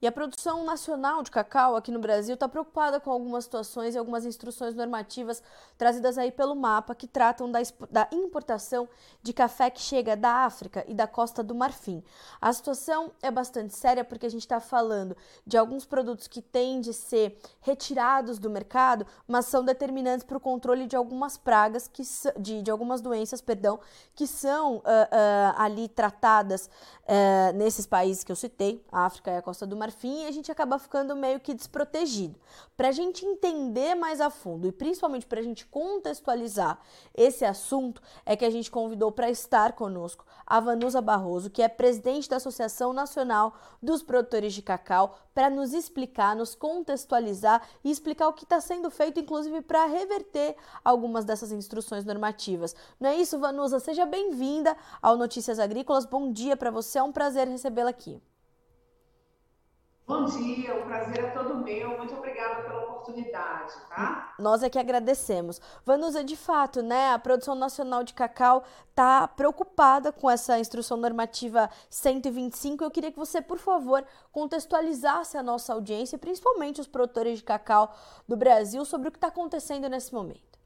E a produção nacional de cacau aqui no Brasil está preocupada com algumas situações e algumas instruções normativas trazidas aí pelo mapa que tratam da, da, importação de café que chega da África e da Costa do Marfim. A situação é bastante séria porque a gente está falando de alguns produtos que têm de ser retirados do mercado, mas são determinantes para o controle de algumas pragas, que, de, de algumas doenças, perdão, que são uh, uh, ali tratadas uh, nesses países que eu citei, a África e a Costa do Marfim Marfim e a gente acaba ficando meio que desprotegido. Para a gente entender mais a fundo e principalmente para a gente contextualizar esse assunto, é que a gente convidou para estar conosco a Vanusa Barroso, que é presidente da Associação Nacional dos Produtores de Cacau, para nos explicar, nos contextualizar e explicar o que está sendo feito, inclusive para reverter algumas dessas instruções normativas. Não é isso, Vanusa? Seja bem-vinda ao Notícias Agrícolas. Bom dia para você, é um prazer recebê-la aqui. Bom dia, o prazer é todo meu. Muito obrigada pela oportunidade, tá? Nós é que agradecemos. Vanusa, de fato, né, a produção nacional de cacau está preocupada com essa instrução normativa 125. Eu queria que você, por favor, contextualizasse a nossa audiência, principalmente os produtores de cacau do Brasil, sobre o que está acontecendo nesse momento.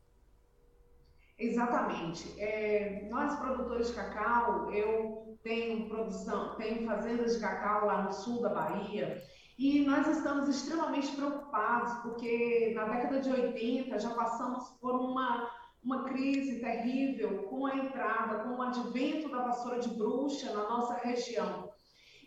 Exatamente. É, nós, produtores de cacau, eu tenho produção, tenho fazendas de cacau lá no sul da Bahia e nós estamos extremamente preocupados porque na década de 80 já passamos por uma, uma crise terrível com a entrada, com o advento da vassoura de bruxa na nossa região.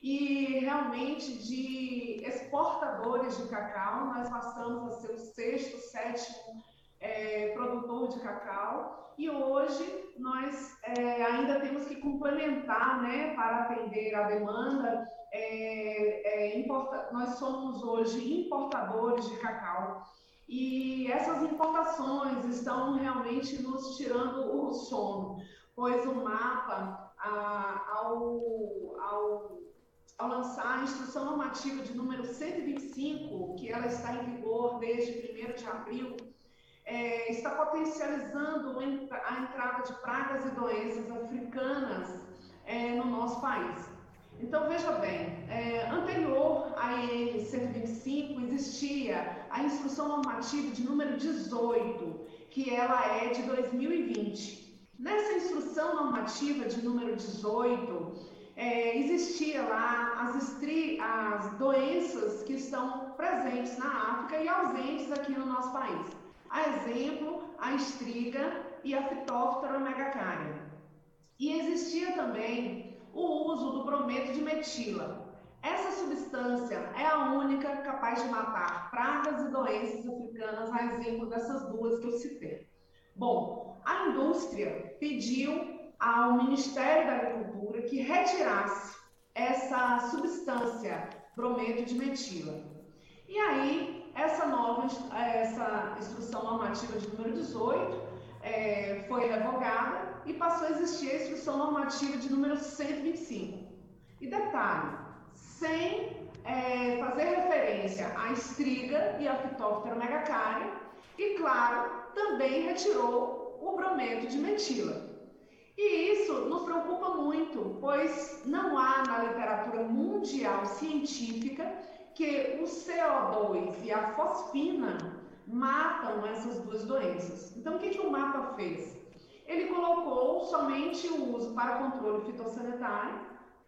E realmente de exportadores de cacau, nós passamos a ser o sexto, sétimo é, produtor de cacau e hoje nós é, ainda temos que complementar, né, para atender a demanda. É, é, importa, nós somos hoje importadores de cacau e essas importações estão realmente nos tirando o sono, pois o mapa, a, ao, ao, ao lançar a instrução normativa de número 125, que ela está em vigor desde 1 de abril é, está potencializando a entrada de pragas e doenças africanas é, no nosso país. Então, veja bem, é, anterior à EN 125 existia a instrução normativa de número 18, que ela é de 2020. Nessa instrução normativa de número 18, é, existia lá as, as doenças que estão presentes na África e ausentes aqui no nosso país. A exemplo, a estriga e a Phytophthora megacaria. E existia também o uso do brometo de metila. Essa substância é a única capaz de matar pragas e doenças africanas, a exemplo dessas duas que eu citei. Bom, a indústria pediu ao Ministério da Agricultura que retirasse essa substância, brometo de metila. E aí essa nova essa instrução normativa de número 18 é, foi revogada e passou a existir a instrução normativa de número 125. E detalhe, sem é, fazer referência à estriga e à Phytophthora megacaria, e claro, também retirou o brometo de metila. E isso nos preocupa muito, pois não há na literatura mundial científica que o CO2 e a fosfina matam essas duas doenças. Então, o que, que o mapa fez? Ele colocou somente o uso para controle fitossanitário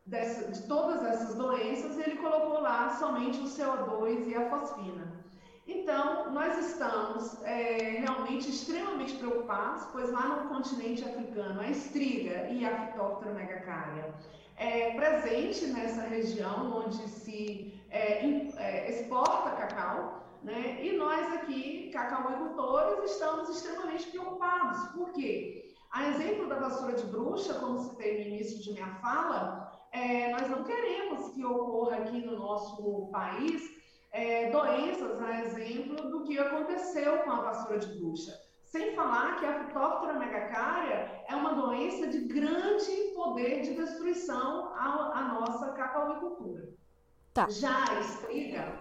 dessa, de todas essas doenças e ele colocou lá somente o CO2 e a fosfina. Então, nós estamos é, realmente extremamente preocupados, pois lá no continente africano a estriga e a Phytophthora megacaria é presente nessa região onde se é, é, exporta cacau, né? E nós aqui, cacauicultores, estamos extremamente preocupados. Por quê? A exemplo da vassoura de bruxa, como citei no início de minha fala, é, nós não queremos que ocorra aqui no nosso país é, doenças, a exemplo do que aconteceu com a vassoura de bruxa. Sem falar que a Phytophthora megacaria é uma doença de grande poder de destruição à, à nossa cacauicultura. Tá. Já a estriga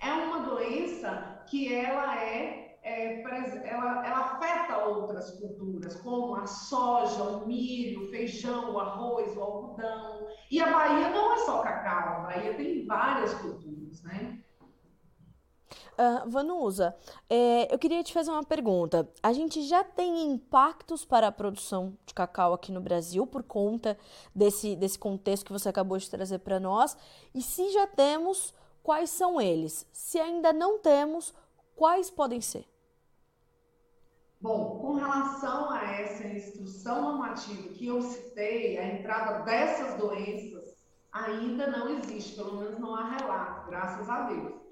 é uma doença que ela é, é ela, ela, afeta outras culturas, como a soja, o milho, o feijão, o arroz, o algodão. E a Bahia não é só cacau, a Bahia tem várias culturas. né? Uh, Vanusa, é, eu queria te fazer uma pergunta. A gente já tem impactos para a produção de cacau aqui no Brasil por conta desse, desse contexto que você acabou de trazer para nós? E se já temos, quais são eles? Se ainda não temos, quais podem ser? Bom, com relação a essa instrução normativa que eu citei, a entrada dessas doenças ainda não existe, pelo menos não há relato, graças a Deus.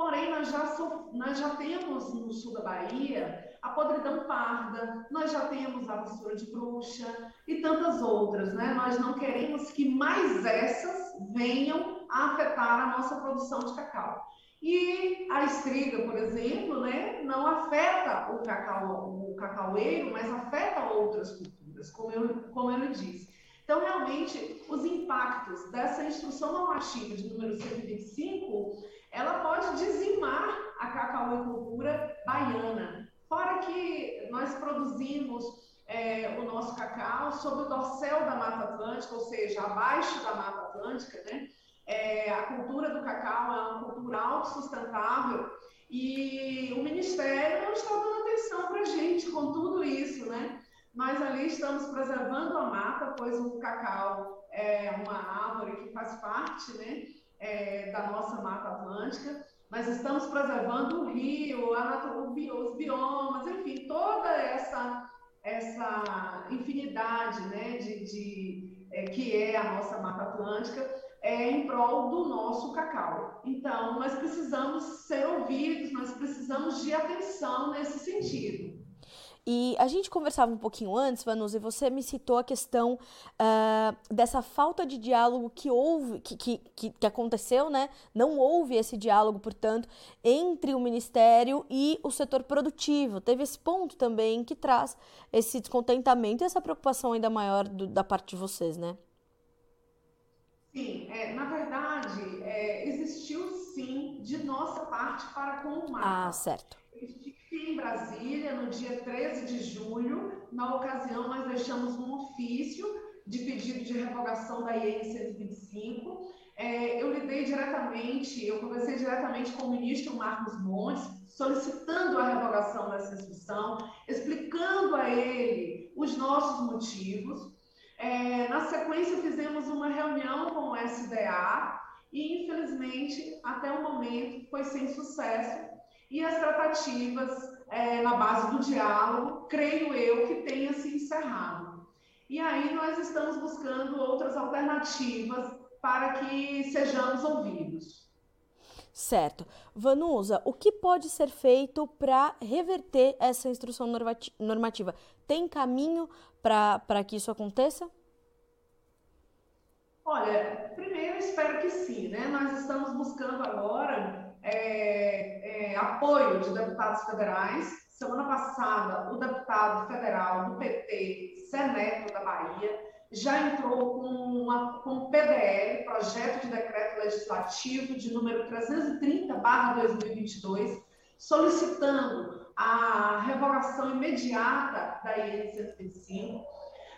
Porém, nós já, nós já temos no sul da Bahia a podridão parda, nós já temos a mistura de bruxa e tantas outras, né? Nós não queremos que mais essas venham a afetar a nossa produção de cacau. E a estriga, por exemplo, né, não afeta o cacau, o cacaueiro, mas afeta outras culturas, como eu, como eu disse. Então, realmente, os impactos dessa instrução normativa de número 125 ela pode dizimar a cacauicultura baiana. Fora que nós produzimos é, o nosso cacau sob o dorsal da Mata Atlântica, ou seja, abaixo da Mata Atlântica, né? É, a cultura do cacau é uma cultura autossustentável e o Ministério não está dando atenção para a gente com tudo isso, né? Nós ali estamos preservando a mata, pois o cacau é uma árvore que faz parte, né? É, da nossa Mata Atlântica, mas estamos preservando o rio, a, os biomas, enfim, toda essa, essa infinidade né, de, de é, que é a nossa Mata Atlântica é em prol do nosso cacau. Então, nós precisamos ser ouvidos, nós precisamos de atenção nesse sentido. E a gente conversava um pouquinho antes, Vanusa, e você me citou a questão uh, dessa falta de diálogo que houve, que, que, que, que aconteceu, né? Não houve esse diálogo, portanto, entre o Ministério e o setor produtivo. Teve esse ponto também que traz esse descontentamento e essa preocupação ainda maior do, da parte de vocês, né? Sim, é, na verdade, é, existiu sim de nossa parte para com o mar. Ah, certo em Brasília, no dia 13 de julho. Na ocasião, nós deixamos um ofício de pedido de revogação da IN 125. É, eu lidei diretamente, eu conversei diretamente com o ministro Marcos Montes, solicitando a revogação dessa instrução, explicando a ele os nossos motivos. É, na sequência, fizemos uma reunião com o SDA e, infelizmente, até o momento, foi sem sucesso e as tratativas é, na base do diálogo, creio eu que tenha se encerrado. E aí nós estamos buscando outras alternativas para que sejamos ouvidos. Certo. Vanusa, o que pode ser feito para reverter essa instrução normativa? Tem caminho para que isso aconteça? Olha, primeiro espero que sim, né? Nós estamos buscando agora é, apoio de deputados federais. Semana passada, o deputado federal do PT, Seneto da Bahia, já entrou com, uma, com PDL, Projeto de Decreto Legislativo, de número 330-2022, solicitando a revogação imediata da IN 125.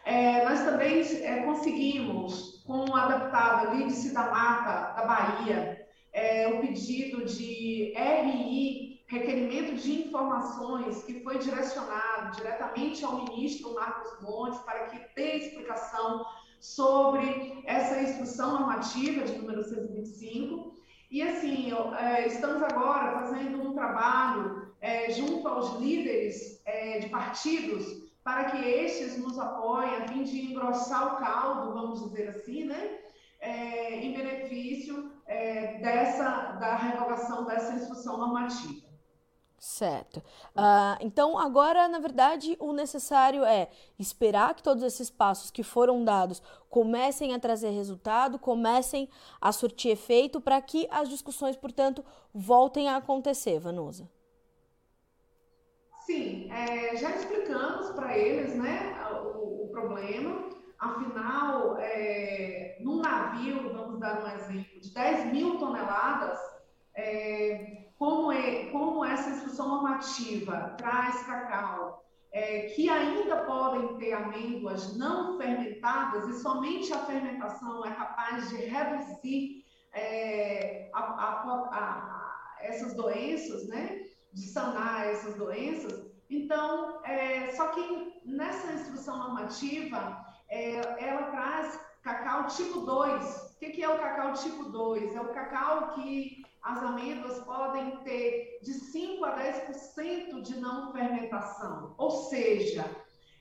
É, nós também é, conseguimos, com a deputada Lídice da Mata, da Bahia, é, o pedido de RI, requerimento de informações, que foi direcionado diretamente ao ministro Marcos Montes para que dê explicação sobre essa instrução normativa de número 125. E assim, é, estamos agora fazendo um trabalho é, junto aos líderes é, de partidos para que estes nos apoiem a fim de engrossar o caldo, vamos dizer assim, né? É, em benefício é, dessa, da revogação dessa instrução normativa. Certo. Uh, então, agora, na verdade, o necessário é esperar que todos esses passos que foram dados comecem a trazer resultado, comecem a surtir efeito, para que as discussões, portanto, voltem a acontecer, Vanusa. Sim, é, já explicamos para eles né. Afinal, é, num navio, vamos dar um exemplo, de 10 mil toneladas, é, como, é, como essa instrução normativa traz cacau, é, que ainda podem ter amêndoas não fermentadas, e somente a fermentação é capaz de reduzir é, a, a, a, essas doenças, né? De sanar essas doenças. Então, é, só que nessa instrução normativa, é, ela traz cacau tipo 2. O que, que é o cacau tipo 2? É o cacau que as amêndoas podem ter de 5 a 10% de não fermentação. Ou seja,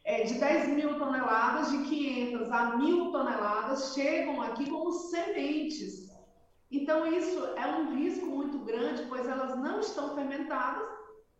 é, de 10 mil toneladas, de 500 a 1.000 toneladas chegam aqui como sementes. Então, isso é um risco muito grande, pois elas não estão fermentadas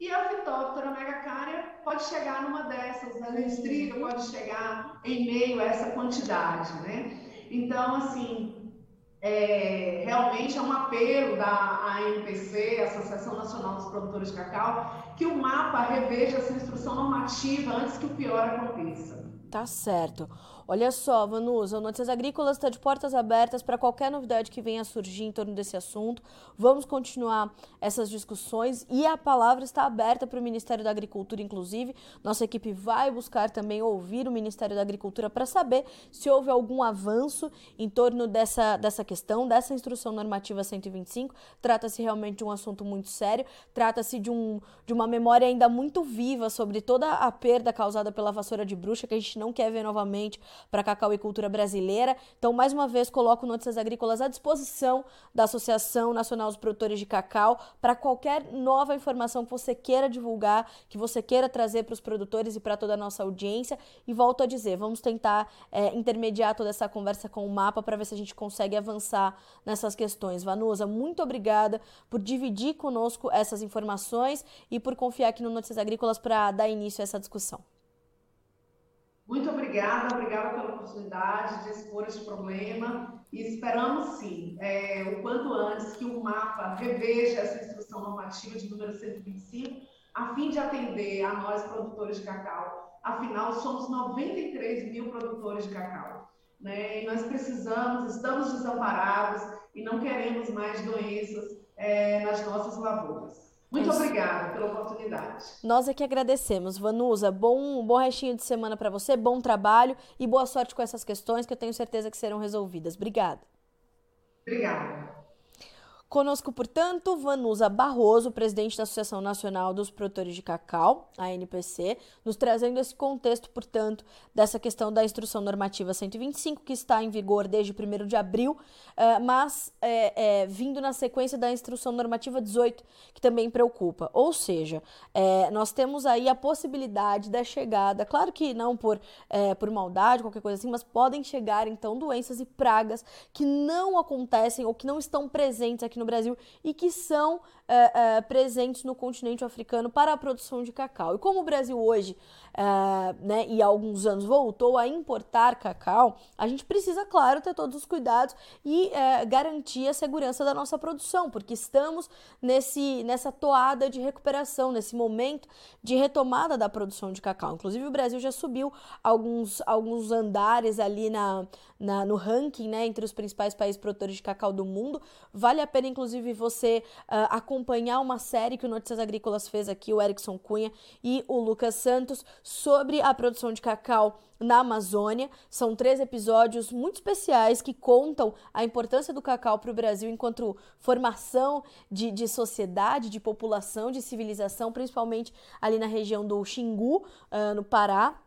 e a Phytophthora megacária pode chegar numa dessas, a listriga pode chegar em meio a essa quantidade, né? Então, assim, é, realmente é um apelo da ANPC, Associação Nacional dos Produtores de Cacau, que o mapa reveja essa instrução normativa antes que o pior aconteça. Tá certo. Olha só, Vanusa, o Notícias Agrícolas está de portas abertas para qualquer novidade que venha a surgir em torno desse assunto. Vamos continuar essas discussões e a palavra está aberta para o Ministério da Agricultura, inclusive. Nossa equipe vai buscar também ouvir o Ministério da Agricultura para saber se houve algum avanço em torno dessa, dessa questão, dessa instrução normativa 125. Trata-se realmente de um assunto muito sério, trata-se de, um, de uma memória ainda muito viva sobre toda a perda causada pela vassoura de bruxa, que a gente não quer ver novamente para cacau e cultura brasileira. Então, mais uma vez, coloco Notícias Agrícolas à disposição da Associação Nacional dos Produtores de Cacau para qualquer nova informação que você queira divulgar, que você queira trazer para os produtores e para toda a nossa audiência. E volto a dizer, vamos tentar é, intermediar toda essa conversa com o mapa para ver se a gente consegue avançar nessas questões. Vanusa, muito obrigada por dividir conosco essas informações e por confiar aqui no Notícias Agrícolas para dar início a essa discussão. Muito obrigada, obrigada pela oportunidade de expor este problema e esperamos sim, é, o quanto antes, que o mapa reveja essa instrução normativa de número 125, a fim de atender a nós produtores de cacau. Afinal, somos 93 mil produtores de cacau. Né? E nós precisamos, estamos desamparados e não queremos mais doenças é, nas nossas lavouras. Muito é obrigada pela oportunidade. Nós é que agradecemos. Vanusa, bom, bom restinho de semana para você, bom trabalho e boa sorte com essas questões que eu tenho certeza que serão resolvidas. Obrigada. Obrigada. Conosco, portanto, Vanusa Barroso, presidente da Associação Nacional dos Produtores de Cacau, a NPC, nos trazendo esse contexto, portanto, dessa questão da Instrução Normativa 125, que está em vigor desde 1 de abril, eh, mas é, é, vindo na sequência da Instrução Normativa 18, que também preocupa. Ou seja, é, nós temos aí a possibilidade da chegada, claro que não por, por maldade, qualquer coisa assim, mas podem chegar, então, doenças e pragas que não acontecem ou que não estão presentes aqui no Brasil e que são é, é, presentes no continente africano para a produção de cacau. E como o Brasil hoje, é, né, e há alguns anos voltou a importar cacau, a gente precisa, claro, ter todos os cuidados e garantir a segurança da nossa produção, porque estamos nesse, nessa toada de recuperação, nesse momento de retomada da produção de cacau. Inclusive, o Brasil já subiu alguns, alguns andares ali na, na, no ranking, né, entre os principais países produtores de cacau do mundo. Vale a pena, inclusive, você uh, acompanhar uma série que o Notícias Agrícolas fez aqui, o Erickson Cunha e o Lucas Santos, sobre a produção de cacau na Amazônia. São três episódios muito especiais que contam a importância do cacau para o Brasil enquanto formação de, de sociedade, de população, de civilização, principalmente ali na região do Xingu, uh, no Pará.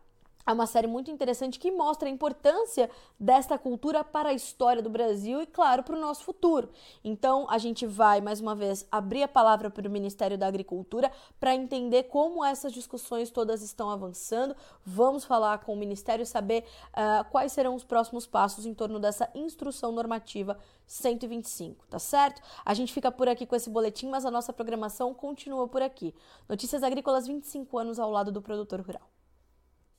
É uma série muito interessante que mostra a importância desta cultura para a história do Brasil e, claro, para o nosso futuro. Então, a gente vai, mais uma vez, abrir a palavra para o Ministério da Agricultura para entender como essas discussões todas estão avançando. Vamos falar com o Ministério e saber uh, quais serão os próximos passos em torno dessa instrução normativa 125, tá certo? A gente fica por aqui com esse boletim, mas a nossa programação continua por aqui. Notícias Agrícolas 25 anos ao lado do produtor rural.